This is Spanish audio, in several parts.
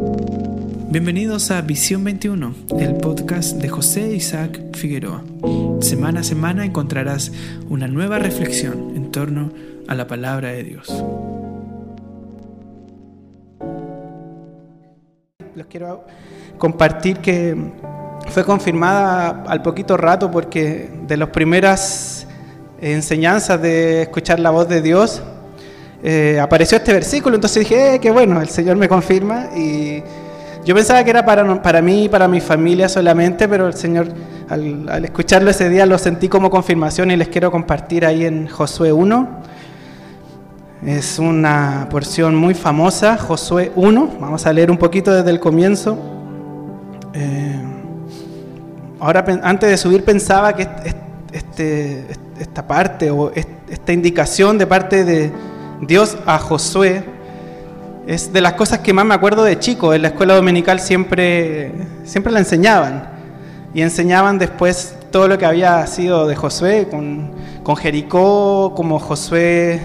Bienvenidos a Visión 21, el podcast de José Isaac Figueroa. Semana a semana encontrarás una nueva reflexión en torno a la palabra de Dios. Les quiero compartir que fue confirmada al poquito rato porque de las primeras enseñanzas de escuchar la voz de Dios eh, apareció este versículo, entonces dije, eh, qué bueno, el Señor me confirma y yo pensaba que era para, para mí y para mi familia solamente, pero el Señor al, al, escucharlo ese día lo sentí como confirmación y les quiero compartir ahí en Josué 1. Es una porción muy famosa, Josué 1. Vamos a leer un poquito desde el comienzo. Eh, ahora, antes de subir, pensaba que este, esta parte o esta indicación de parte de Dios a Josué es de las cosas que más me acuerdo de chico. En la escuela dominical siempre, siempre la enseñaban. Y enseñaban después todo lo que había sido de Josué, con, con Jericó, como Josué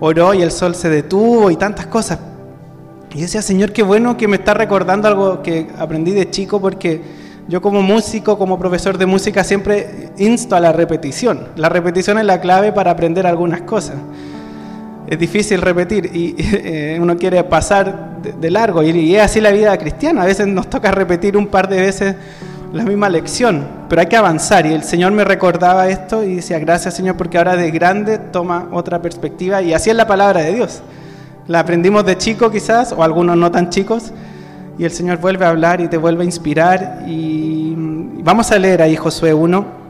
oró y el sol se detuvo y tantas cosas. Y decía, Señor, qué bueno que me está recordando algo que aprendí de chico, porque yo como músico, como profesor de música, siempre insto a la repetición. La repetición es la clave para aprender algunas cosas es difícil repetir y eh, uno quiere pasar de, largo y, es así la vida cristiana. A veces nos toca repetir un par de veces la misma lección, pero hay que avanzar y el Señor me recordaba esto y decía, gracias Señor porque ahora de grande toma otra perspectiva y así es la palabra de Dios. La aprendimos de chico quizás o algunos no tan chicos y el Señor vuelve a hablar y te vuelve a inspirar y vamos a leer ahí Josué 1.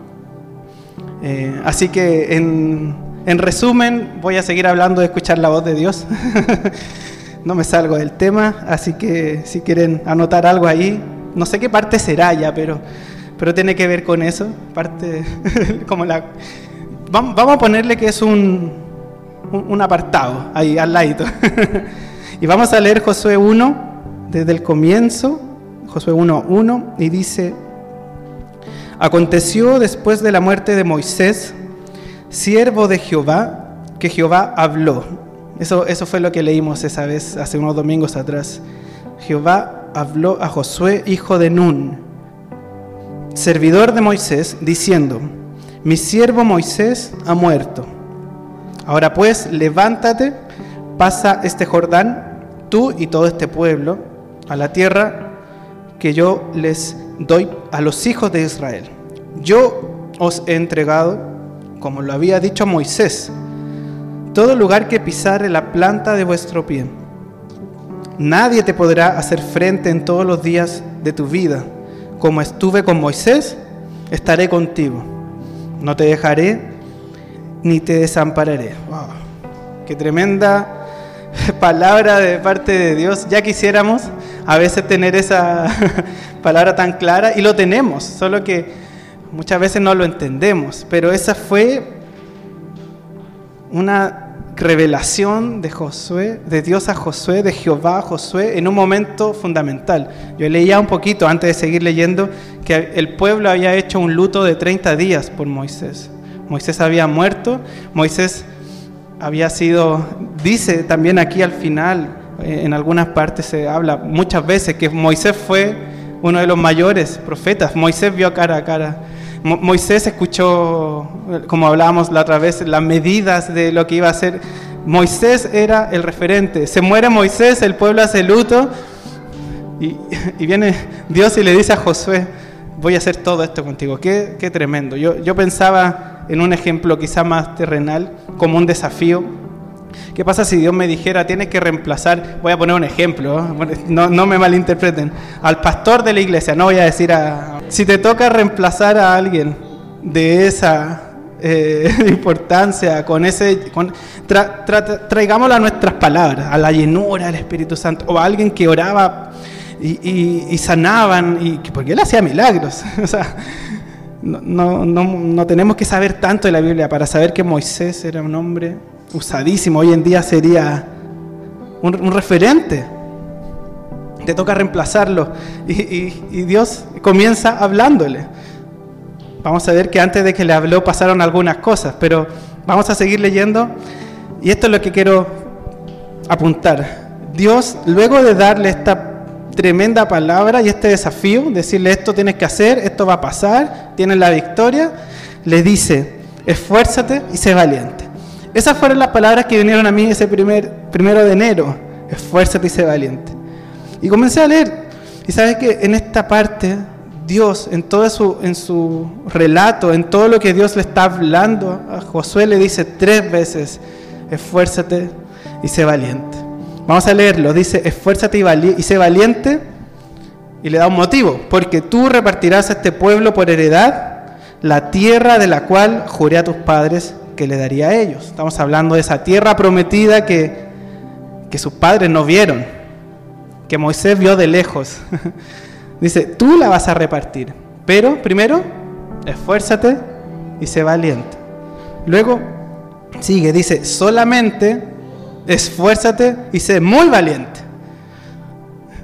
Eh, así que en, en resumen, voy a seguir hablando de escuchar la voz de Dios. no me salgo del tema, así que si quieren anotar algo ahí, no sé qué parte será ya, pero, pero tiene que ver con eso. Parte como la. Vamos a ponerle que es un, un apartado ahí al lado. y vamos a leer Josué 1 desde el comienzo, Josué 1, 1, y dice: Aconteció después de la muerte de Moisés siervo de Jehová, que Jehová habló. Eso, eso fue lo que leímos esa vez, hace unos domingos atrás. Jehová habló a Josué, hijo de Nun, servidor de Moisés, diciendo, mi siervo Moisés ha muerto. Ahora pues, levántate, pasa este Jordán, tú y todo este pueblo, a la tierra que yo les doy a los hijos de Israel. Yo os he entregado como lo había dicho Moisés, todo lugar que pisare la planta de vuestro pie. Nadie te podrá hacer frente en todos los días de tu vida. Como estuve con Moisés, estaré contigo. No te dejaré ni te desampararé. Qué tremenda palabra de parte de Dios. Ya quisiéramos a veces tener esa palabra tan clara y lo tenemos, solo que Muchas veces no lo entendemos, pero esa fue una revelación de Josué, de Dios a Josué, de Jehová a Josué, en un momento fundamental. Yo leía un poquito antes de seguir leyendo que el pueblo había hecho un luto de 30 días por Moisés. Moisés había muerto, Moisés había sido, dice también aquí al final, eh, en algunas partes se habla muchas veces que Moisés fue uno de los mayores profetas. Moisés vio cara a cara Moisés escuchó, como hablábamos la otra vez, las medidas de lo que iba a hacer. Moisés era el referente. Se muere Moisés, el pueblo hace luto y, viene Dios y le dice a Josué, voy a hacer todo esto contigo. Qué, qué tremendo. Yo, yo pensaba en un ejemplo quizá más terrenal, como un desafío. ¿Qué pasa si Dios me dijera, tienes que reemplazar, voy a poner un ejemplo, no, no me malinterpreten, al pastor de la iglesia, no voy a decir a, si te toca reemplazar a alguien de esa eh, importancia, con ese, con, traigámoslo a nuestras palabras, a la llenura del Espíritu Santo, o a alguien que oraba y, sanaban, y, porque él hacía milagros. o sea, no, no, no, tenemos que saber tanto de la Biblia para saber que Moisés era un hombre usadísimo, hoy en día sería un referente te toca reemplazarlo. Y, Dios comienza hablándole. Vamos a ver que antes de que le habló pasaron algunas cosas, pero vamos a seguir leyendo. Y esto es lo que quiero apuntar. Dios, luego de darle esta tremenda palabra y este desafío, decirle esto tienes que hacer, esto va a pasar, tienes la victoria, le dice, esfuérzate y sé valiente. Esas fueron las palabras que vinieron a mí ese primer, primero de enero, esfuérzate y sé valiente. Y comencé a leer, y sabes que en esta parte, Dios, en todo su, en su relato, en todo lo que Dios le está hablando, a Josué le dice tres veces, esfuérzate y sé valiente. Vamos a leerlo, dice, esfuérzate y, y sé valiente, y le da un motivo, porque tú repartirás a este pueblo por heredad la tierra de la cual juré a tus padres que le daría a ellos. Estamos hablando de esa tierra prometida que, que sus padres no vieron, que Moisés vio de lejos. Dice, tú la vas a repartir, pero primero, esfuérzate y sé valiente. Luego sigue, dice, solamente esfuérzate y sé muy valiente.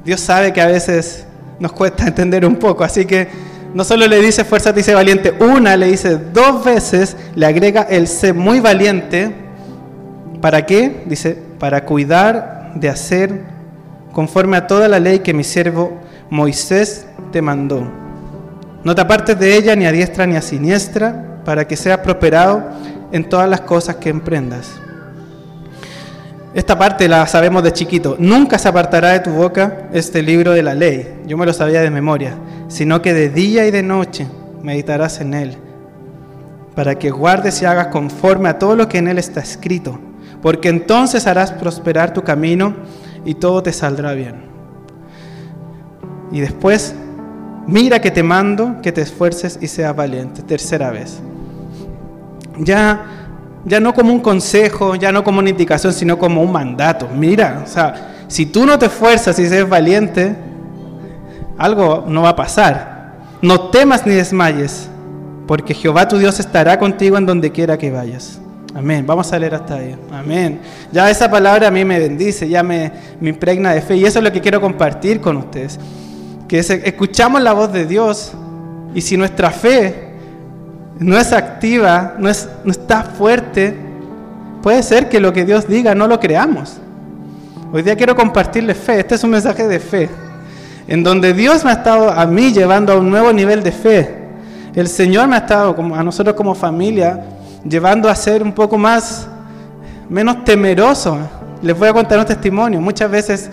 Dios sabe que a veces nos cuesta entender un poco, así que no solo le dice esfuérzate y sé valiente una, le dice dos veces, le agrega el sé muy valiente. ¿Para qué? Dice, para cuidar de hacer conforme a toda la ley que mi siervo Moisés te mandó. No te apartes de ella ni a diestra ni a siniestra, para que seas prosperado en todas las cosas que emprendas. Esta parte la sabemos de chiquito. Nunca se apartará de tu boca este libro de la ley. Yo me lo sabía de memoria. Sino que de día y de noche meditarás en él. Para que guardes y hagas conforme a todo lo que en él está escrito. Porque entonces harás prosperar tu camino y todo te saldrá bien. Y después, mira que te mando que te esfuerces y seas valiente. Tercera vez. Ya ya no como un consejo, ya no como una indicación, sino como un mandato. Mira, o sea, si tú no te esfuerzas y eres valiente, algo no va a pasar. No temas ni desmayes, porque Jehová tu Dios estará contigo en donde quiera que vayas. Amén. Vamos a leer hasta ahí. Amén. Ya esa palabra a mí me bendice, ya me, me impregna de fe. Y eso es lo que quiero compartir con ustedes. Que escuchamos la voz de Dios y si nuestra fe no es activa, no, es, no está fuerte, puede ser que lo que Dios diga no lo creamos. Hoy día quiero compartirles fe. Este es un mensaje de fe. En donde Dios me ha estado a mí llevando a un nuevo nivel de fe. El Señor me ha estado como, a nosotros como familia llevando a ser un poco más, menos temeroso. Les voy a contar un testimonio. Muchas veces,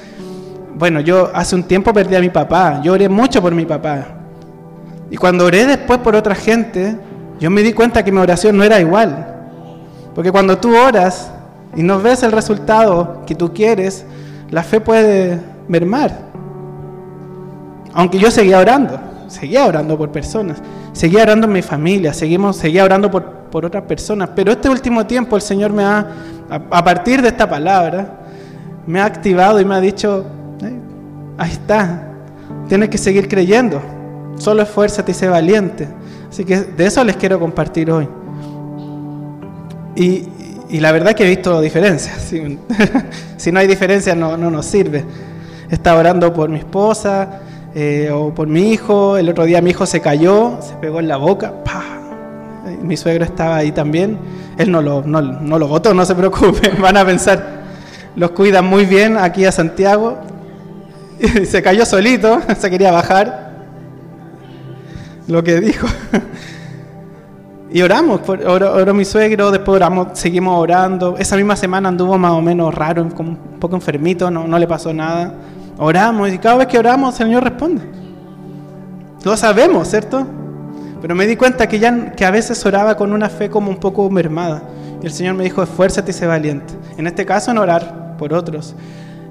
bueno, yo hace un tiempo perdí a mi papá. Yo oré mucho por mi papá. Y cuando oré después por otra gente, yo me di cuenta que mi oración no era igual. Porque cuando tú oras y no ves el resultado que tú quieres, la fe puede mermar. Aunque yo seguía orando, seguía orando por personas, seguía orando en mi familia, seguimos, seguía orando por, por otras personas. Pero este último tiempo el Señor me ha, a, partir de esta palabra, me ha activado y me ha dicho, ahí está, tienes que seguir creyendo, solo esfuérzate y sé valiente. Así que de eso les quiero compartir hoy. Y, la verdad que he visto diferencias. Si, no hay diferencias no, nos sirve. Estaba orando por mi esposa eh, o por mi hijo. El otro día mi hijo se cayó, se pegó en la boca. Mi suegro estaba ahí también. Él no lo, no, no lo votó, no se preocupe. Van a pensar, los cuidan muy bien aquí a Santiago. Se cayó solito, se quería bajar lo que dijo. Y oramos, oró, mi suegro, después oramos, seguimos orando. Esa misma semana anduvo más o menos raro, un poco enfermito, no, no le pasó nada. Oramos y cada vez que oramos el Señor responde. Lo sabemos, ¿cierto? Pero me di cuenta que, ya, que a veces oraba con una fe como un poco mermada. Y el Señor me dijo, esfuérzate y sé valiente. En este caso en orar por otros.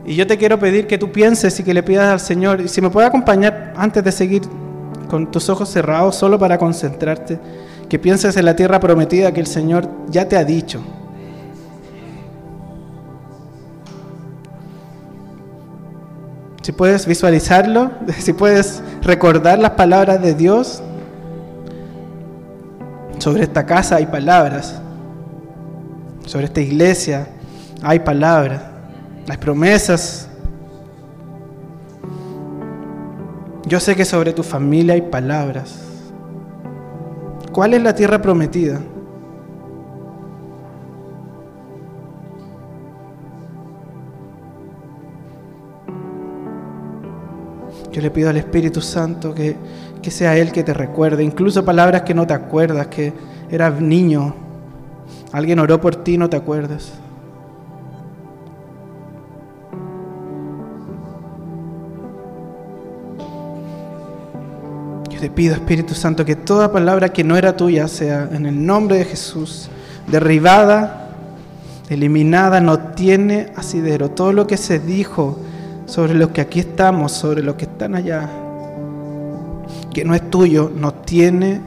Y yo te quiero pedir que tú pienses y que le pidas al Señor, y si me puede acompañar antes de seguir con tus ojos cerrados solo para concentrarte, que pienses en la tierra prometida que el Señor ya te ha dicho. Si puedes visualizarlo, si puedes recordar las palabras de Dios, sobre esta casa hay palabras, sobre esta iglesia hay palabras, hay promesas Yo sé que sobre tu familia hay palabras. ¿Cuál es la tierra prometida? Yo le pido al Espíritu Santo que, que sea Él que te recuerde, incluso palabras que no te acuerdas, que eras niño, alguien oró por ti no te acuerdas. Yo te pido, Espíritu Santo, que toda palabra que no era tuya sea en el nombre de Jesús derribada, eliminada, no tiene asidero. Todo lo que se dijo sobre los que aquí estamos, sobre los que están allá, no es tuyo, no tiene,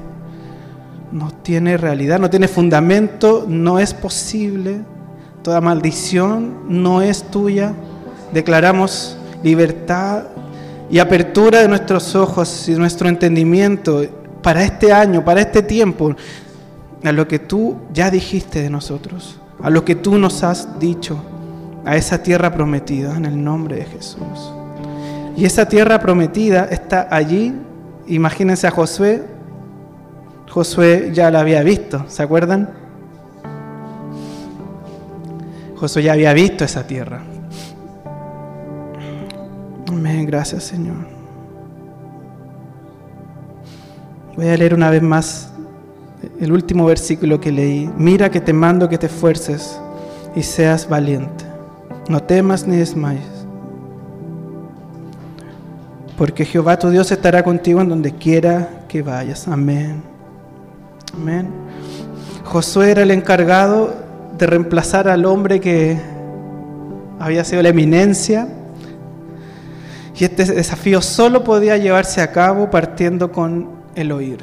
no tiene realidad, no tiene fundamento, no es posible. Toda maldición no es tuya. Declaramos libertad y apertura de nuestros ojos y nuestro entendimiento para este año, para este tiempo, a lo que tú ya dijiste de nosotros, a lo que tú nos has dicho, a esa tierra prometida en el nombre de Jesús. Y esa tierra prometida está allí, imagínense a Josué, Josué ya la había visto, ¿se acuerdan? Josué ya había visto esa tierra. Amén, gracias Señor. Voy a leer una vez más el último versículo que leí. Mira que te mando que te esfuerces y seas valiente. No temas ni desmayes. Porque Jehová tu Dios estará contigo en donde quiera que vayas. Amén. Amén. Josué era el encargado de reemplazar al hombre que había sido la eminencia. Y este desafío solo podía llevarse a cabo partiendo con el oír.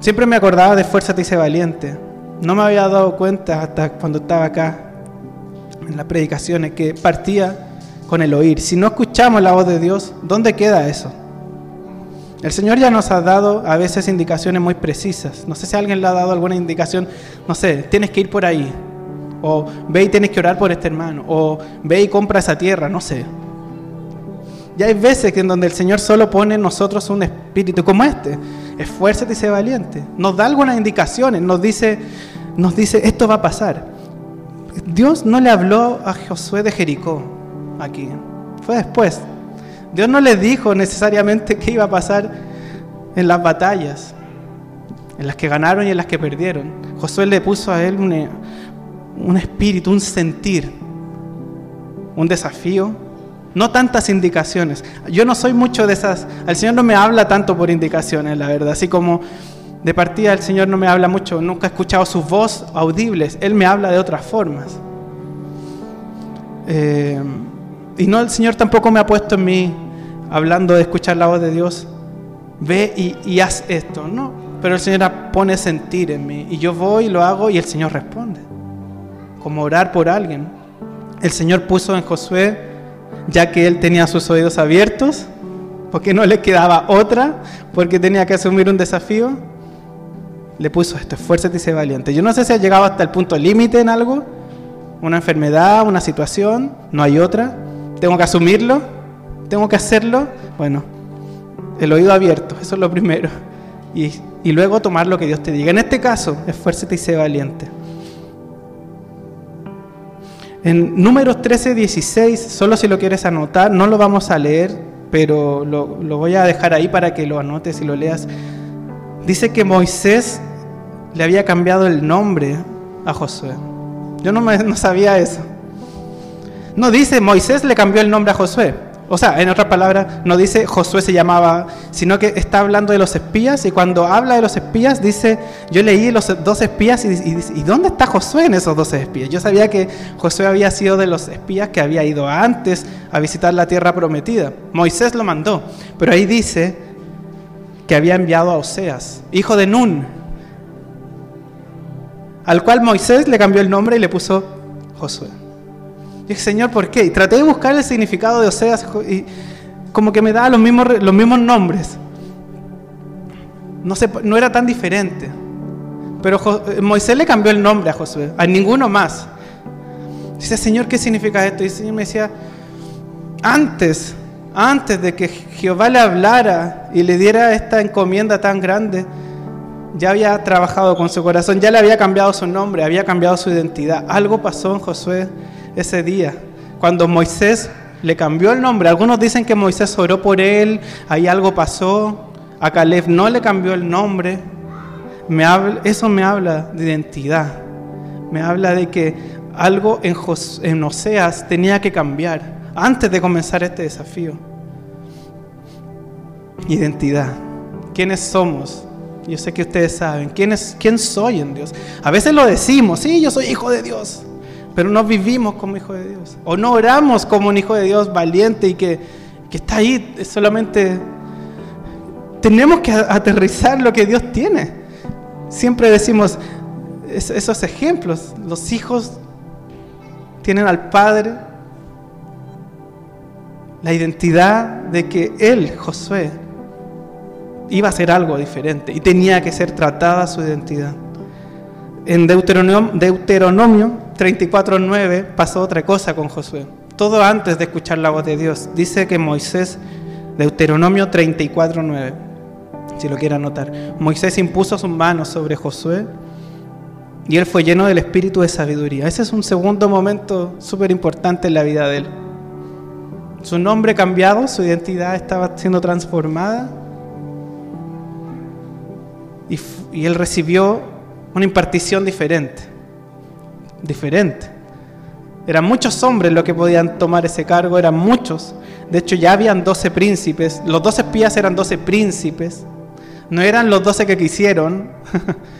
Siempre me acordaba de Fuerza te hice valiente. No me había dado cuenta hasta cuando estaba acá en las predicaciones que partía con el oír. Si no escuchamos la voz de Dios, ¿dónde queda eso? El Señor ya nos ha dado a veces indicaciones muy precisas. No sé si alguien le ha dado alguna indicación, no sé, tienes que ir por ahí. O ve y tienes que orar por este hermano. O ve y compra esa tierra, no sé. Ya hay veces en donde el Señor solo pone en nosotros un espíritu como este. Esfuérzate y sé valiente. Nos da algunas indicaciones, nos dice, nos dice, esto va a pasar. Dios no le habló a Josué de Jericó aquí. Fue después. Dios no le dijo necesariamente qué iba a pasar en las batallas, en las que ganaron y en las que perdieron. Josué le puso a él un, un espíritu, un sentir, un desafío no tantas indicaciones. Yo no soy mucho de esas. El Señor no me habla tanto por indicaciones, la verdad. Así como de partida el Señor no me habla mucho. Nunca he escuchado sus voz audibles. Él me habla de otras formas. Eh, y no, el Señor tampoco me ha puesto en mí, hablando de escuchar la voz de Dios, ve y, haz esto. No, pero el Señor pone sentir en mí. Y yo voy y lo hago y el Señor responde. Como orar por alguien. El Señor puso en Josué ya que él tenía sus oídos abiertos, porque no le quedaba otra, porque tenía que asumir un desafío, le puso esto, esfuérzate y sé valiente. Yo no sé si ha llegado hasta el punto límite en algo, una enfermedad, una situación, no hay otra, tengo que asumirlo, tengo que hacerlo, bueno, el oído abierto, eso es lo primero, y, y luego tomar lo que Dios te diga. En este caso, esfuérzate y sé valiente. En números 13, 16, solo si lo quieres anotar, no lo vamos a leer, pero lo, voy a dejar ahí para que lo anotes y lo leas. Dice que Moisés le había cambiado el nombre a Josué. Yo no, no sabía eso. No dice Moisés le cambió el nombre a Josué. O sea, en otras palabras, no dice Josué se llamaba, sino que está hablando de los espías y cuando habla de los espías dice, yo leí los dos espías y, y, ¿dónde está Josué en esos dos espías? Yo sabía que Josué había sido de los espías que había ido antes a visitar la tierra prometida. Moisés lo mandó, pero ahí dice que había enviado a Oseas, hijo de Nun, al cual Moisés le cambió el nombre y le puso Josué. Y dije, Señor, ¿por qué? Y traté de buscar el significado de Oseas y como que me daba los mismos, los mismos nombres. No, sé, no era tan diferente. Pero eh, Moisés le cambió el nombre a Josué, a ninguno más. Dice, Señor, ¿qué significa esto? Y el Señor me decía, antes, antes de que Jehová le hablara y le diera esta encomienda tan grande, ya había trabajado con su corazón, ya le había cambiado su nombre, había cambiado su identidad. Algo pasó en Josué ese día, cuando Moisés le cambió el nombre. Algunos dicen que Moisés oró por él, ahí algo pasó. A Caleb no le cambió el nombre. Eso me habla de identidad. Me habla de que algo en, en Oseas tenía que cambiar antes de comenzar este desafío. Identidad. ¿Quiénes somos? Yo sé que ustedes saben. ¿Quién, es, ¿Quién soy en Dios? A veces lo decimos, sí, yo soy hijo de Dios pero no vivimos como hijo de Dios. O no oramos como un hijo de Dios valiente y que, está ahí solamente... Tenemos que aterrizar lo que Dios tiene. Siempre decimos esos ejemplos. Los hijos tienen al Padre la identidad de que él, Josué, iba a hacer algo diferente y tenía que ser tratada su identidad. En Deuteronomio 34.9 pasó otra cosa con Josué. Todo antes de escuchar la voz de Dios. Dice que Moisés, Deuteronomio 34.9, si lo quiere anotar, Moisés impuso sus manos sobre Josué y él fue lleno del espíritu de sabiduría. Ese es un segundo momento súper importante en la vida de él. Su nombre cambiado, su identidad estaba siendo transformada y él recibió una impartición diferente diferente. Eran muchos hombres los que podían tomar ese cargo, eran muchos. De hecho, ya habían 12 príncipes. Los 12 espías eran 12 príncipes. No eran los 12 que quisieron.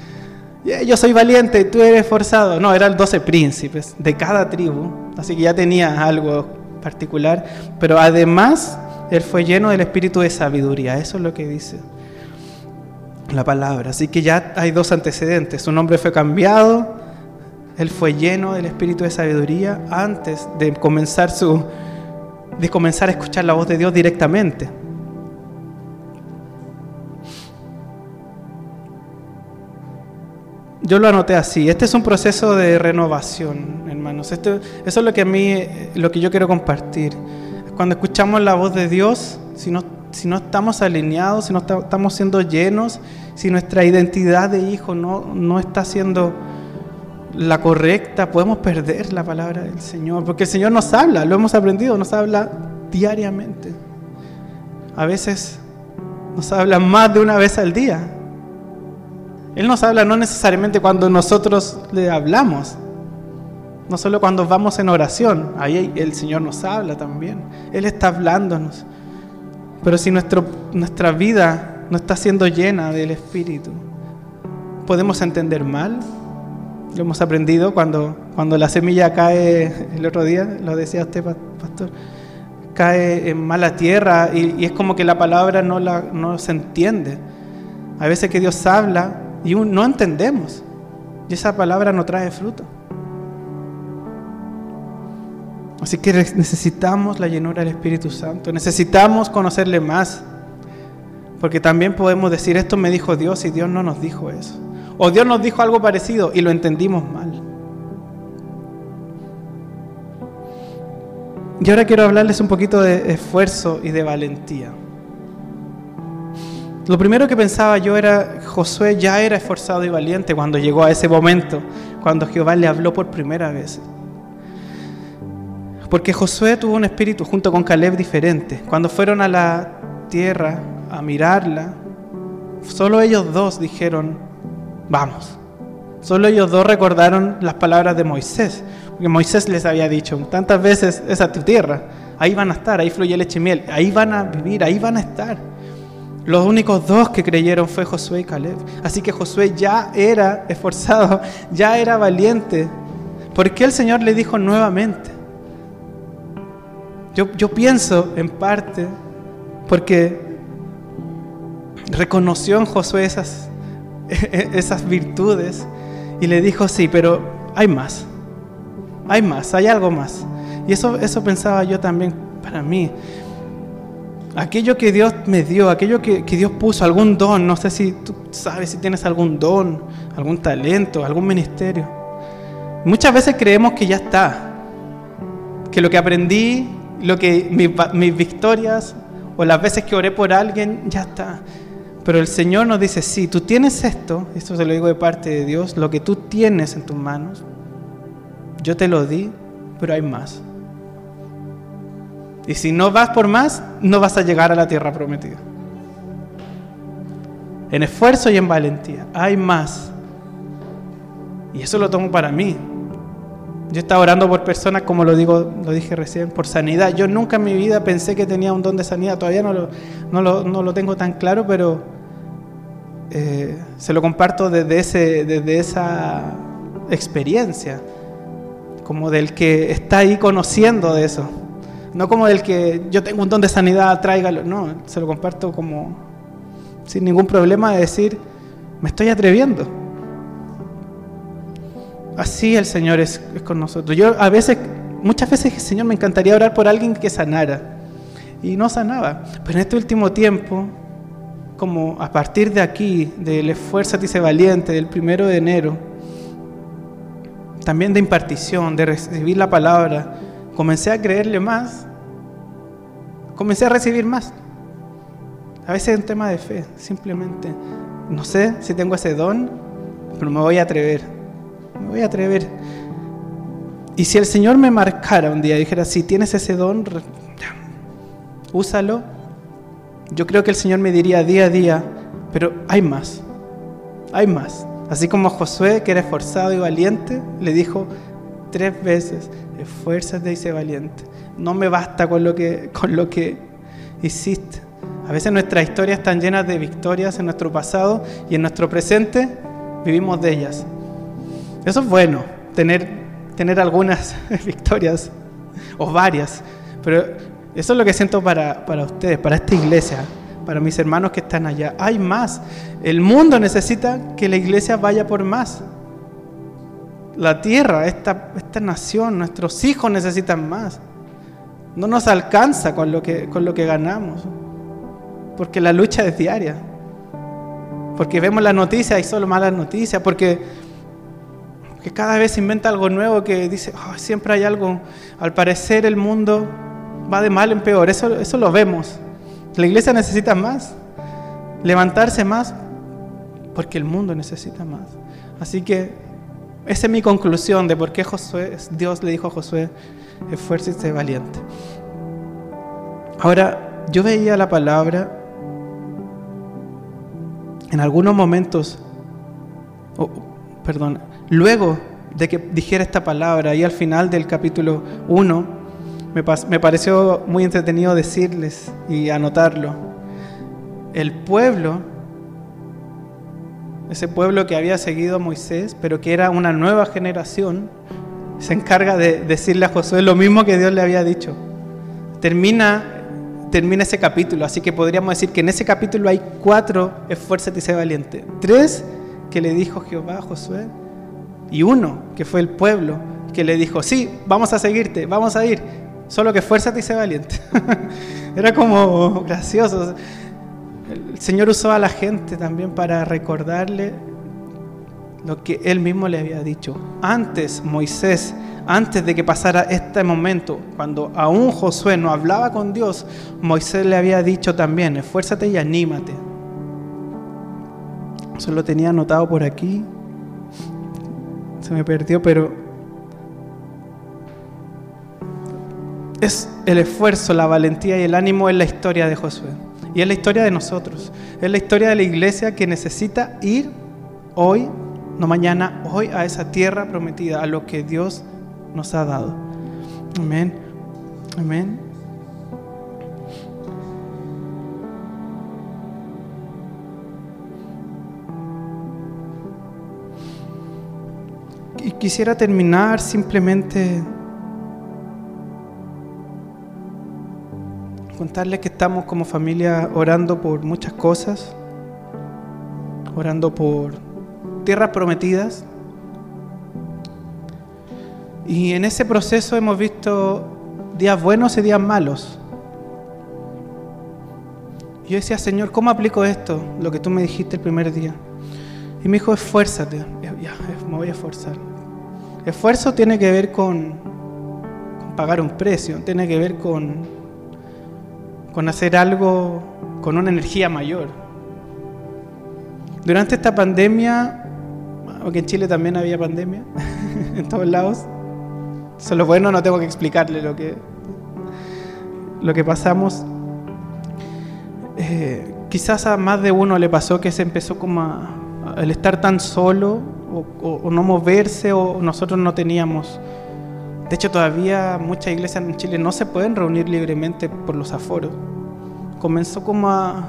Yo soy valiente, tú eres forzado. No, eran 12 príncipes de cada tribu. Así que ya tenía algo particular. Pero además, él fue lleno del espíritu de sabiduría. Eso es lo que dice la palabra. Así que ya hay dos antecedentes. Su nombre fue cambiado él fue lleno del espíritu de sabiduría antes de comenzar su de comenzar a escuchar la voz de Dios directamente. Yo lo anoté así. Este es un proceso de renovación, hermanos. Esto, eso es lo que a mí, lo que yo quiero compartir. Cuando escuchamos la voz de Dios, si no, si no estamos alineados, si no estamos siendo llenos, si nuestra identidad de hijo no, no está siendo la correcta, podemos perder la palabra del Señor, porque el Señor nos habla, lo hemos aprendido, nos habla diariamente. A veces nos habla más de una vez al día. Él nos habla no necesariamente cuando nosotros le hablamos, no solo cuando vamos en oración, ahí el Señor nos habla también. Él está hablándonos. Pero si nuestro, nuestra vida no está siendo llena del Espíritu, podemos entender mal lo hemos aprendido cuando, cuando la semilla cae, el otro día lo decía usted, pastor, cae en mala tierra y, es como que la palabra no, la, no se entiende. A veces que Dios habla y no entendemos y esa palabra no trae fruto. Así que necesitamos la llenura del Espíritu Santo, necesitamos conocerle más, porque también podemos decir, esto me dijo Dios y Dios no nos dijo eso. O Dios nos dijo algo parecido y lo entendimos mal. Y ahora quiero hablarles un poquito de esfuerzo y de valentía. Lo primero que pensaba yo era, Josué ya era esforzado y valiente cuando llegó a ese momento, cuando Jehová le habló por primera vez. Porque Josué tuvo un espíritu junto con Caleb diferente. Cuando fueron a la tierra a mirarla, solo ellos dos dijeron, vamos. Solo ellos dos recordaron las palabras de Moisés, porque Moisés les había dicho tantas veces, esa es tu tierra, ahí van a estar, ahí fluye leche y miel, ahí van a vivir, ahí van a estar. Los únicos dos que creyeron fue Josué y Caleb. Así que Josué ya era esforzado, ya era valiente. porque el Señor le dijo nuevamente? Yo, yo pienso en parte porque reconoció en Josué esas esas virtudes y le dijo, sí, pero hay más, hay más, hay algo más. Y eso, eso pensaba yo también para mí. Aquello que Dios me dio, aquello que, que Dios puso, algún don, no sé si tú sabes si tienes algún don, algún talento, algún ministerio. Muchas veces creemos que ya está, que lo que aprendí, lo que mis victorias o las veces que oré por alguien, ya está. Pero el Señor nos dice, sí, tú tienes esto, esto se lo digo de parte de Dios, lo que tú tienes en tus manos, yo te lo di, pero hay más. Y si no vas por más, no vas a llegar a la tierra prometida. En esfuerzo y en valentía. Hay más. Y eso lo tomo para mí. Yo estaba orando por personas, como lo, digo, lo dije recién, por sanidad. Yo nunca en mi vida pensé que tenía un don de sanidad. Todavía no lo, no lo, tengo tan claro, pero eh, se lo comparto desde, ese, desde esa experiencia. Como del que está ahí conociendo de eso. No como del que yo tengo un don de sanidad, tráigalo. No, se lo comparto como sin ningún problema de decir, me estoy atreviendo. Así el Señor es, con nosotros. Yo a veces, muchas veces, Señor, me encantaría orar por alguien que sanara. Y no sanaba. Pero en este último tiempo, como a partir de aquí, del esfuerzo a valiente, del primero de enero, también de impartición, de recibir la palabra, comencé a creerle más, comencé a recibir más. A veces es un tema de fe, simplemente. No sé si tengo ese don, pero me voy a atrever voy a atrever. Y si el Señor me marcara un día y dijera, si tienes ese don, úsalo, yo creo que el Señor me diría día a día, pero hay más, hay más. Así como Josué, que era esforzado y valiente, le dijo tres veces, esfuérzate y sé valiente. No me basta con lo que, con lo que hiciste. A veces nuestras historias están llenas de victorias en nuestro pasado y en nuestro presente vivimos de ellas. Eso es bueno, tener, tener algunas victorias o varias, pero eso es lo que siento para, para ustedes, para esta iglesia, para mis hermanos que están allá. Hay más. El mundo necesita que la iglesia vaya por más. La tierra, esta, esta nación, nuestros hijos necesitan más. No nos alcanza con lo que, con lo que ganamos, porque la lucha es diaria. Porque vemos las noticias y solo malas noticias, porque que cada vez inventa algo nuevo que dice, siempre hay algo. Al parecer el mundo va de mal en peor, eso, eso lo vemos. La iglesia necesita más, levantarse más, porque el mundo necesita más. Así que esa es mi conclusión de por qué Josué, Dios le dijo a Josué, esfuércese valiente. Ahora, yo veía la palabra en algunos momentos, perdón, Luego de que dijera esta palabra y al final del capítulo 1, me, pareció muy entretenido decirles y anotarlo. El pueblo, ese pueblo que había seguido a Moisés, pero que era una nueva generación, se encarga de decirle a Josué lo mismo que Dios le había dicho. Termina, termina ese capítulo, así que podríamos decir que en ese capítulo hay cuatro, esfuérzate y sé valiente. Tres que le dijo Jehová a Josué y uno, que fue el pueblo, que le dijo, sí, vamos a seguirte, vamos a ir, solo que fuérzate y sé valiente. Era como gracioso. El Señor usó a la gente también para recordarle lo que Él mismo le había dicho. Antes Moisés, antes de que pasara este momento, cuando aún Josué no hablaba con Dios, Moisés le había dicho también, esfuérzate y anímate. Eso lo tenía anotado por aquí se me perdió, pero es el esfuerzo, la valentía y el ánimo en la historia de Josué. Y es la historia de nosotros. Es la historia de la iglesia que necesita ir hoy, no mañana, hoy a esa tierra prometida, a lo que Dios nos ha dado. Amén. Amén. Quisiera terminar simplemente contarles que estamos como familia orando por muchas cosas, orando por tierras prometidas. Y en ese proceso hemos visto días buenos y días malos. yo decía, Señor, ¿cómo aplico esto? Lo que tú me dijiste el primer día. Y me dijo, esfuérzate. Ya, me voy a esforzar. Esfuerzo tiene que ver con, pagar un precio, tiene que ver con, con hacer algo con una energía mayor. Durante esta pandemia, aunque en Chile también había pandemia, en todos lados, solo bueno, no tengo que explicarle lo que... lo que pasamos, eh, quizás a más de uno le pasó que se empezó como a, al estar tan solo o, no moverse o nosotros no teníamos. De hecho, todavía muchas iglesias en Chile no se pueden reunir libremente por los aforos. Comenzó como a,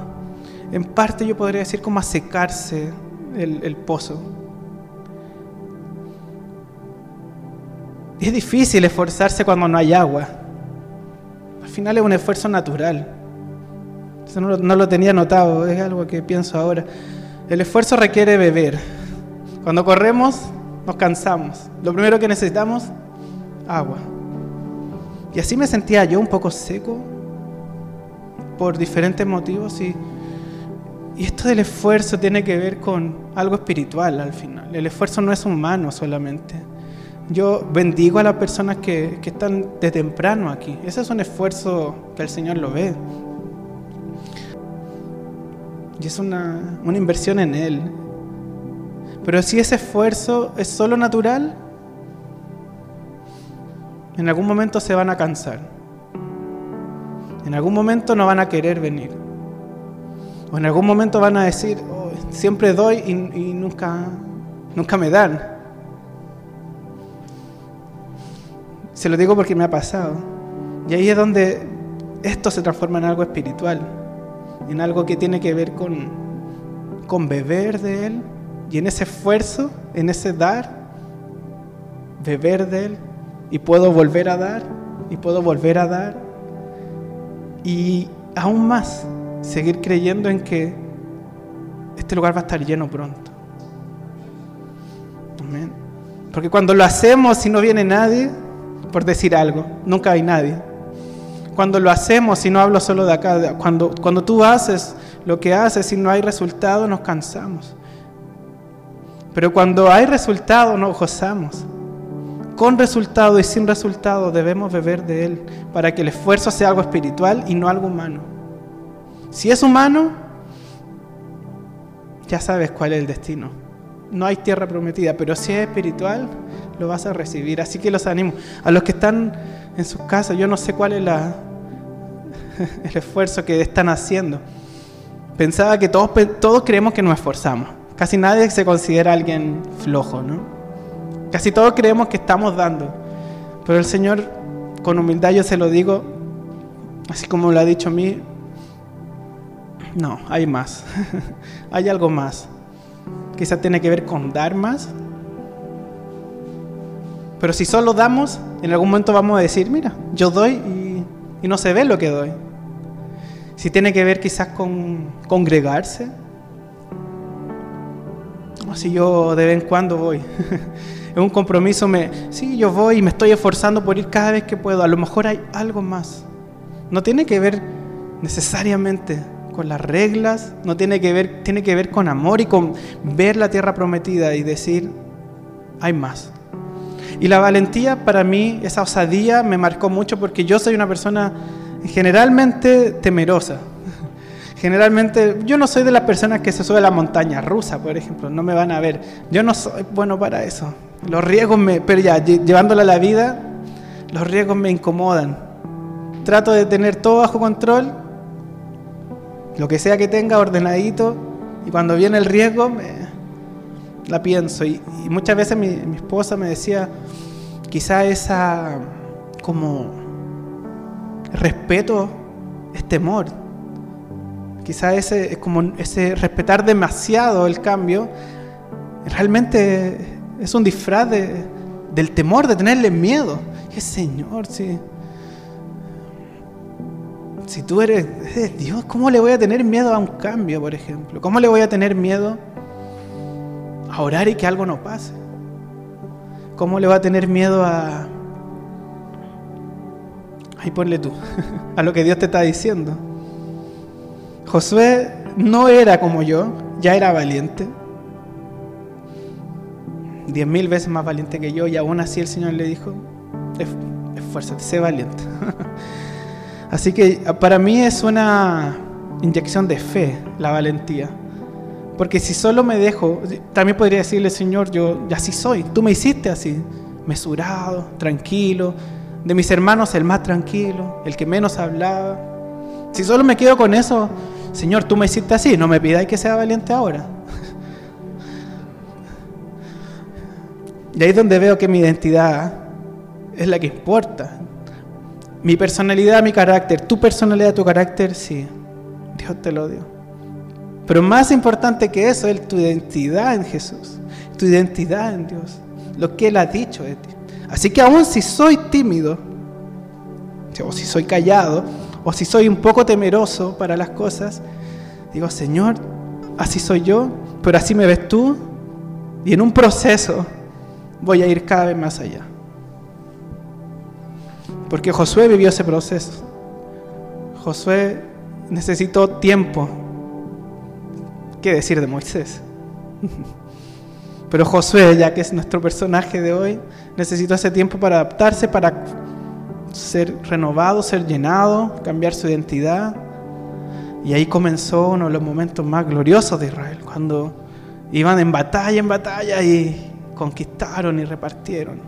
en parte yo podría decir como a secarse el, el pozo. Es difícil esforzarse cuando no hay agua. Al final es un esfuerzo natural. Eso no, no lo tenía notado, es algo que pienso ahora. El esfuerzo requiere beber. Cuando corremos, nos cansamos. Lo primero que necesitamos, agua. Y así me sentía yo un poco seco por diferentes motivos y, y esto del esfuerzo tiene que ver con algo espiritual al final. El esfuerzo no es humano solamente. Yo bendigo a las personas que, que están de temprano aquí. Ese es un esfuerzo que el Señor lo ve. Y es una, una inversión en Él. Pero si ese esfuerzo es solo natural, en algún momento se van a cansar. En algún momento no van a querer venir. O en algún momento van a decir, oh, siempre doy y, y, nunca, nunca me dan. Se lo digo porque me ha pasado. Y ahí es donde esto se transforma en algo espiritual en algo que tiene que ver con, con beber de Él y en ese esfuerzo, en ese dar, beber de Él y puedo volver a dar y puedo volver a dar y aún más seguir creyendo en que este lugar va a estar lleno pronto. Amén. Porque cuando lo hacemos y no viene nadie, por decir algo, nunca hay nadie cuando lo hacemos, y no hablo solo de acá, cuando, cuando tú haces lo que haces y no hay resultado, nos cansamos. Pero cuando hay resultado, nos gozamos. Con resultado y sin resultado debemos beber de Él para que el esfuerzo sea algo espiritual y no algo humano. Si es humano, ya sabes cuál es el destino. No hay tierra prometida, pero si es espiritual, lo vas a recibir. Así que los animo. A los que están en sus casas. Yo no sé cuál es el esfuerzo que están haciendo. Pensaba que todos, todos creemos que nos esforzamos. Casi nadie se considera alguien flojo, ¿no? Casi todos creemos que estamos dando. Pero el Señor, con humildad yo se lo digo, así como lo ha dicho a mí, no, hay más. hay algo más. Quizá tiene que ver con dar más, pero si solo damos, en algún momento vamos a decir, mira, yo doy y, no se ve lo que doy. Si tiene que ver quizás con congregarse, si yo de vez en cuando voy. es un compromiso, me, sí, yo voy y me estoy esforzando por ir cada vez que puedo. A lo mejor hay algo más. No tiene que ver necesariamente con las reglas, no tiene que ver, tiene que ver con amor y con ver la tierra prometida y decir, hay más. Y la valentía para mí, esa osadía me marcó mucho porque yo soy una persona generalmente temerosa. Generalmente, yo no soy de las personas que se sube a la montaña rusa, por ejemplo, no me van a ver. Yo no soy bueno para eso. Los riesgos me, pero ya, llevándola a la vida, los riesgos me incomodan. Trato de tener todo bajo control, lo que sea que tenga ordenadito, y cuando viene el riesgo, me, la pienso. Y, muchas veces mi, esposa me decía, quizá esa como respeto es temor. Quizá ese, como ese respetar demasiado el cambio realmente es un disfraz del temor, de tenerle miedo. Que Señor, si, si tú eres, eres Dios, ¿cómo le voy a tener miedo a un cambio, por ejemplo? ¿Cómo le voy a tener miedo a orar y que algo no pase? ¿Cómo le va a tener miedo a... Ahí ponle tú, a lo que Dios te está diciendo. Josué no era como yo, ya era valiente. Diez mil veces más valiente que yo y aún así el Señor le dijo, esfuérzate, sé valiente. Así que para mí es una inyección de fe la valentía. Porque si solo me dejo, también podría decirle, Señor, yo así soy, tú me hiciste así, mesurado, tranquilo, de mis hermanos el más tranquilo, el que menos hablaba. Si solo me quedo con eso, Señor, tú me hiciste así, no me pidáis que sea valiente ahora. Y ahí es donde veo que mi identidad es la que importa. Mi personalidad, mi carácter, tu personalidad, tu carácter, sí, Dios te lo dio. Pero más importante que eso es tu identidad en Jesús, tu identidad en Dios, lo que Él ha dicho de ti. Así que aún si soy tímido, o si soy callado, o si soy un poco temeroso para las cosas, digo, Señor, así soy yo, pero así me ves tú, y en un proceso voy a ir cada vez más allá. Porque Josué vivió ese proceso. Josué necesitó tiempo. ¿Qué decir de Moisés? Pero Josué, ya que es nuestro personaje de hoy, necesitó ese tiempo para adaptarse, para ser renovado, ser llenado, cambiar su identidad. Y ahí comenzó uno de los momentos más gloriosos de Israel, cuando iban en batalla, en batalla y conquistaron y repartieron.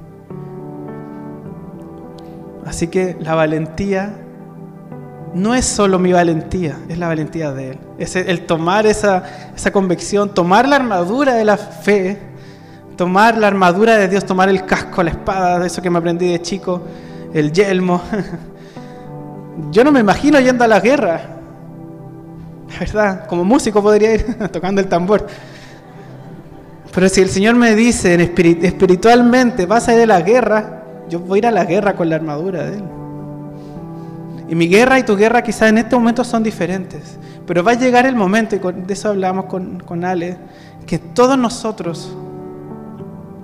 Así que la valentía no es solo mi valentía, es la valentía de Él. Es el tomar esa, esa convicción, tomar la armadura de la fe tomar la armadura de Dios, tomar el casco, la espada, de eso que me aprendí de chico, el yelmo. Yo no me imagino yendo a la guerra, la verdad, como músico podría ir tocando el tambor. Pero si el Señor me dice espiritualmente, vas a ir a la guerra, yo voy a ir a la guerra con la armadura de Él. Y mi guerra y tu guerra quizás en este momento son diferentes, pero va a llegar el momento, y de eso hablamos con, con Ale, que todos nosotros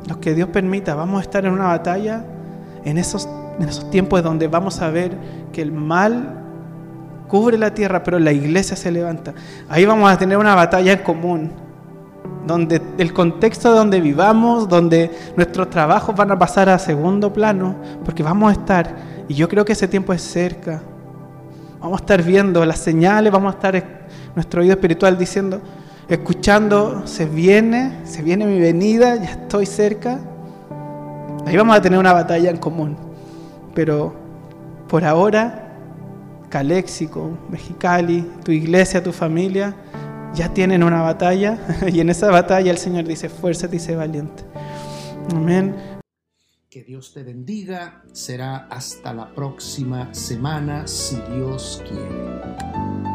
los que Dios permita, vamos a estar en una batalla en esos, en esos tiempos donde vamos a ver que el mal cubre la tierra, pero la iglesia se levanta. Ahí vamos a tener una batalla en común, donde el contexto de donde vivamos, donde nuestros trabajos van a pasar a segundo plano, porque vamos a estar, y yo creo que ese tiempo es cerca. Vamos a estar viendo las señales, vamos a estar nuestro oído espiritual diciendo, escuchando, se viene, se viene mi venida, ya estoy cerca. Ahí vamos a tener una batalla en común. Pero por ahora, Caléxico, Mexicali, tu iglesia, tu familia, ya tienen una batalla. Y en esa batalla el Señor dice, fuerza y sé valiente. Amén. Que Dios te bendiga. Será hasta la próxima semana, si Dios quiere.